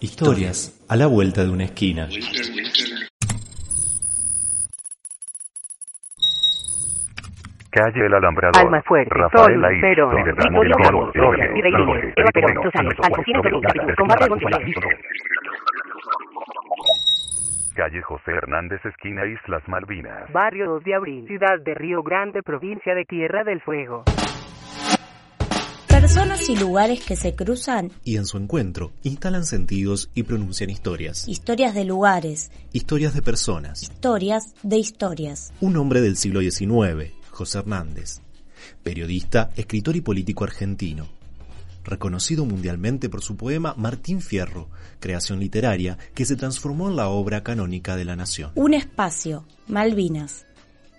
Historias a la vuelta de una esquina. Calle El Alambrador. Alma Fuerte, Rafael Sol, Laís, Perón, Victoria Gloria, Núñez, Eva Perón, Susana, Alfonsino Gloria, Combate González. Calle José Hernández, esquina Islas Malvinas. Barrio 2 de Abril, ciudad de Río Grande, provincia de Tierra del Fuego. Personas y lugares que se cruzan, Y en su encuentro instalan sentidos y pronuncian historias. historias de lugares, Historias de personas. historias de historias. Un hombre del siglo XIX, José Hernández. Periodista, escritor y político argentino. Reconocido mundialmente por su poema Martín Fierro, creación literaria que se transformó en la obra canónica de la nación. Un espacio, Malvinas.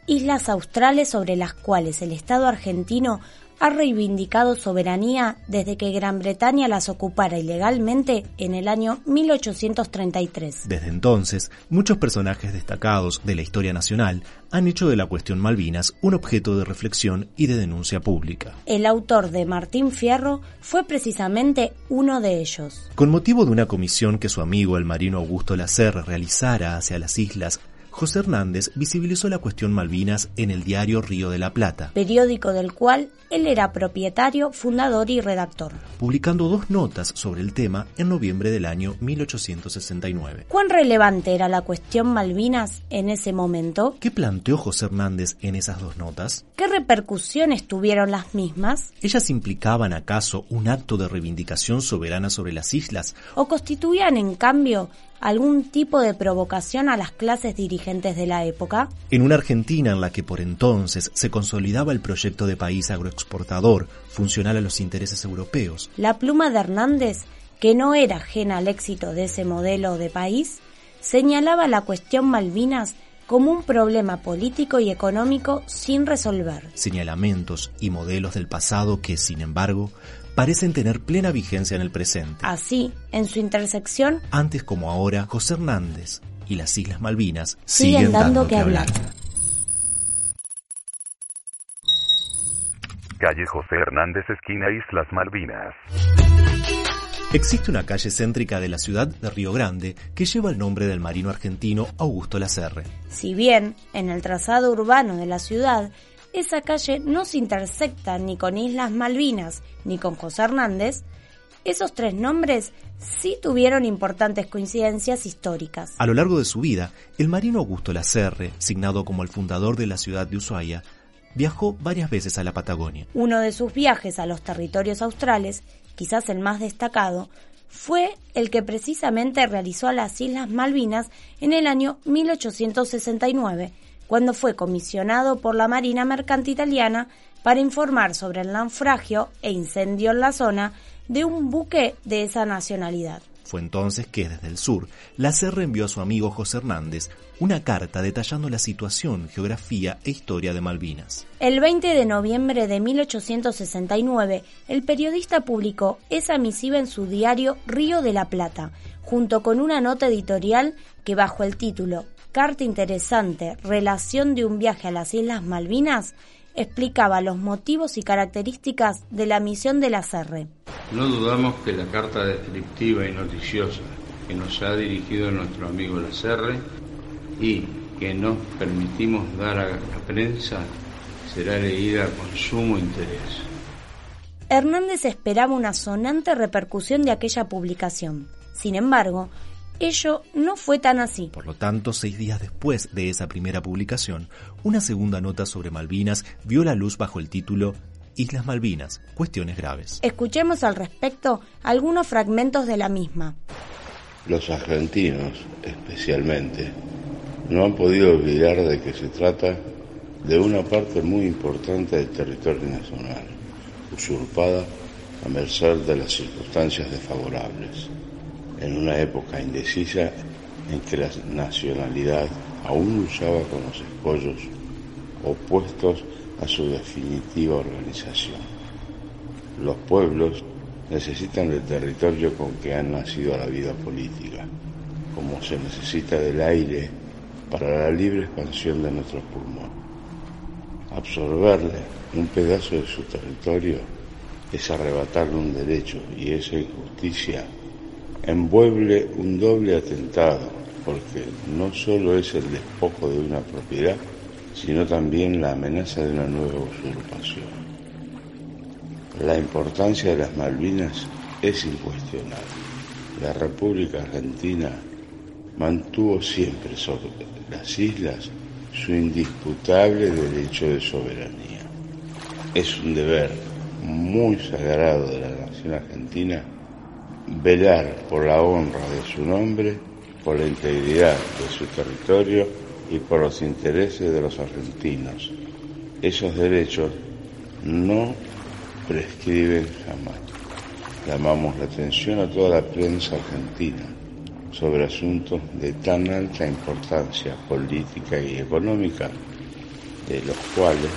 Islas australes sobre las cuales el Estado argentino ha reivindicado soberanía desde que Gran Bretaña las ocupara ilegalmente en el año 1833. Desde entonces, muchos personajes destacados de la historia nacional han hecho de la cuestión Malvinas un objeto de reflexión y de denuncia pública. El autor de Martín Fierro fue precisamente uno de ellos. Con motivo de una comisión que su amigo el marino Augusto Lacerre realizara hacia las islas, José Hernández visibilizó la cuestión Malvinas en el diario Río de la Plata, periódico del cual él era propietario, fundador y redactor. publicando dos notas sobre el tema en noviembre del año 1869. ¿Cuán relevante era la cuestión Malvinas en ese momento? ¿Qué planteó José Hernández en esas dos notas? ¿Qué repercusiones tuvieron las mismas? ¿Ellas implicaban acaso un acto de reivindicación soberana sobre las islas ¿O constituían, en cambio, algún tipo de provocación a las clases dirigentes de la época? En una Argentina en la que por entonces se consolidaba el proyecto de país agroexportador, funcional a los intereses europeos, La pluma de Hernández, que no era ajena al éxito de ese modelo de país, señalaba la cuestión Malvinas como un problema político y económico sin resolver. señalamientos y modelos del pasado que, sin embargo, parecen tener plena vigencia en el presente. Así, en su intersección, Antes como ahora, José Hernández y las Islas Malvinas siguen, siguen, dando que hablar. Calle José Hernández, esquina Islas Malvinas. Existe una calle céntrica de la ciudad de Río Grande que lleva el nombre del marino argentino Augusto Lacerre. Si bien, en el trazado urbano de la ciudad, esa calle no se intersecta ni con Islas Malvinas ni con José Hernández, esos tres nombres sí tuvieron importantes coincidencias históricas. A lo largo de su vida, el marino Augusto Lacerre, signado como el fundador de la ciudad de Ushuaia, viajó varias veces a la Patagonia. Uno de sus viajes a los territorios australes, quizás el más destacado, fue el que precisamente realizó a las Islas Malvinas en el año 1869, cuando fue comisionado por la Marina Mercante Italiana para informar sobre el naufragio e incendio en la zona de un buque de esa nacionalidad. Fue entonces que desde el sur, Lacerre envió a su amigo José Hernández una carta detallando la situación, geografía e historia de Malvinas. El 20 de noviembre de 1869, el periodista publicó esa misiva en su diario Río de la Plata, junto con una nota editorial que bajo el título Carta interesante, relación de un viaje a las Islas Malvinas, explicaba los motivos y características de la misión de la CERRE. No dudamos que la carta descriptiva y noticiosa que nos ha dirigido nuestro amigo Lacerre y que nos permitimos dar a la prensa será leída con sumo interés. Hernández esperaba una sonante repercusión de aquella publicación. Sin embargo, ello no fue tan así. Por lo tanto, seis días después de esa primera publicación, una segunda nota sobre Malvinas vio la luz bajo el título Islas Malvinas, cuestiones graves. Escuchemos al respecto algunos fragmentos de la misma. Los argentinos, especialmente, no han podido olvidar de que se trata de una parte muy importante del territorio nacional, usurpada a merced de las circunstancias desfavorables, en una época indecisa en que la nacionalidad aún luchaba con los escollos opuestos a su definitiva organización. Los pueblos necesitan del territorio con que han nacido a la vida política, como se necesita del aire para la libre expansión de nuestros pulmones. Absorberle un pedazo de su territorio es arrebatarle un derecho y esa injusticia envuelve un doble atentado, porque no solo es el despojo de una propiedad, sino también la amenaza de una nueva usurpación. La importancia de las Malvinas es incuestionable. La República Argentina mantuvo siempre sobre las islas su indisputable derecho de soberanía. Es un deber muy sagrado de la nación argentina velar por la honra de su nombre, por la integridad de su territorio y por los intereses de los argentinos. Esos derechos no prescriben jamás. Llamamos la atención a toda la prensa argentina sobre asuntos de tan alta importancia política y económica, de los cuales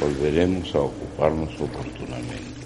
volveremos a ocuparnos oportunamente.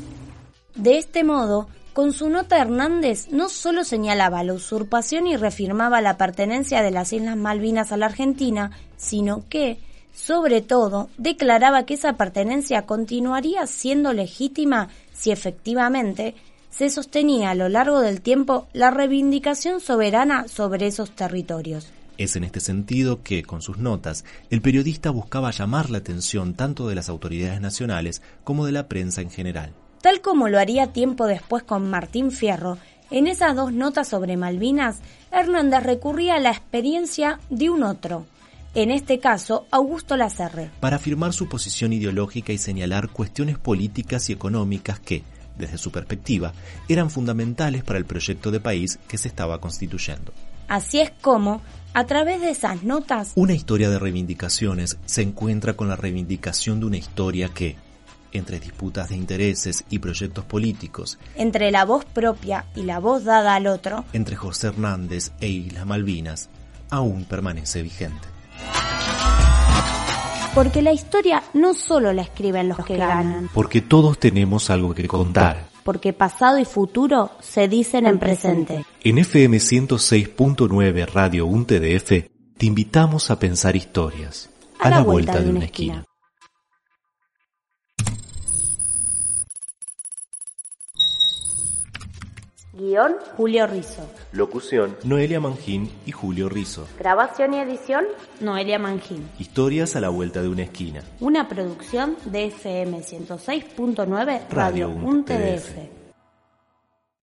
De este modo, con su nota Hernández no solo señalaba la usurpación y reafirmaba la pertenencia de las Islas Malvinas a la Argentina, sino que, sobre todo, declaraba que esa pertenencia continuaría siendo legítima si efectivamente se sostenía a lo largo del tiempo la reivindicación soberana sobre esos territorios. Es en este sentido que, con sus notas, el periodista buscaba llamar la atención tanto de las autoridades nacionales como de la prensa en general. Tal como lo haría tiempo después con Martín Fierro, en esas dos notas sobre Malvinas, Hernández recurría a la experiencia de un otro, en este caso Augusto Lacerre, para afirmar su posición ideológica y señalar cuestiones políticas y económicas que, desde su perspectiva, eran fundamentales para el proyecto de país que se estaba constituyendo. Así es como, a través de esas notas, una historia de reivindicaciones se encuentra con la reivindicación de una historia que, entre disputas de intereses y proyectos políticos, entre la voz propia y la voz dada al otro, entre José Hernández e Islas Malvinas, aún permanece vigente. Porque la historia no solo la escriben los que ganan, Porque todos tenemos algo que contar. porque pasado y futuro se dicen en presente. En FM 106.9 Radio 1 TDF te invitamos a pensar historias a, la, vuelta, de una esquina. Guión Julio Rizo. Locución Noelia Mangín y Julio Rizo. Grabación y edición Noelia Mangín. Historias a la vuelta de una esquina. Una producción de FM 106.9 Radio Radio 1 TDF. TDF.